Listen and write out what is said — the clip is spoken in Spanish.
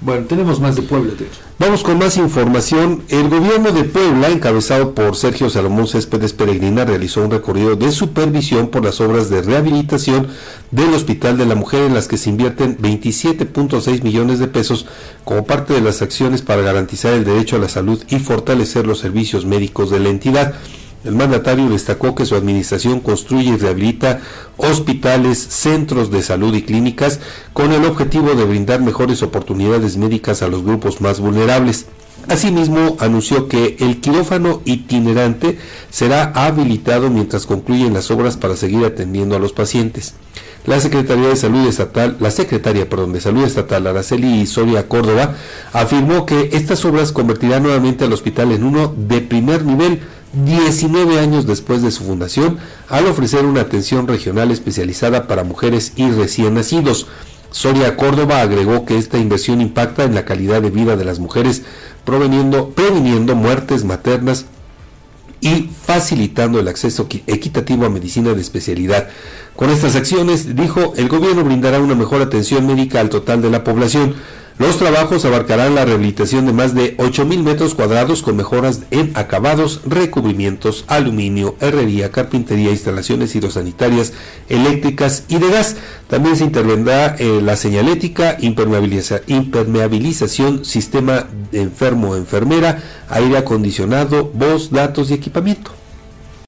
Bueno, tenemos más de Puebla. Vamos con más información. El gobierno de Puebla, encabezado por Sergio Salomón Céspedes Peregrina, realizó un recorrido de supervisión por las obras de rehabilitación del Hospital de la Mujer en las que se invierten 27.6 millones de pesos como parte de las acciones para garantizar el derecho a la salud y fortalecer los servicios médicos de la entidad. El mandatario destacó que su administración construye y rehabilita hospitales, centros de salud y clínicas con el objetivo de brindar mejores oportunidades médicas a los grupos más vulnerables. Asimismo, anunció que el quirófano itinerante será habilitado mientras concluyen las obras para seguir atendiendo a los pacientes. La Secretaría de Salud Estatal, la Secretaria perdón, de Salud Estatal, Araceli Soria Córdoba, afirmó que estas obras convertirán nuevamente al hospital en uno de primer nivel 19 años después de su fundación, al ofrecer una atención regional especializada para mujeres y recién nacidos. Soria Córdoba agregó que esta inversión impacta en la calidad de vida de las mujeres, previniendo muertes maternas y facilitando el acceso equitativo a medicina de especialidad. Con estas acciones, dijo, el gobierno brindará una mejor atención médica al total de la población. Los trabajos abarcarán la rehabilitación de más de 8.000 metros cuadrados con mejoras en acabados, recubrimientos, aluminio, herrería, carpintería, instalaciones hidrosanitarias, eléctricas y de gas. También se intervendrá en la señalética, impermeabilización, sistema de enfermo-enfermera, aire acondicionado, voz, datos y equipamiento.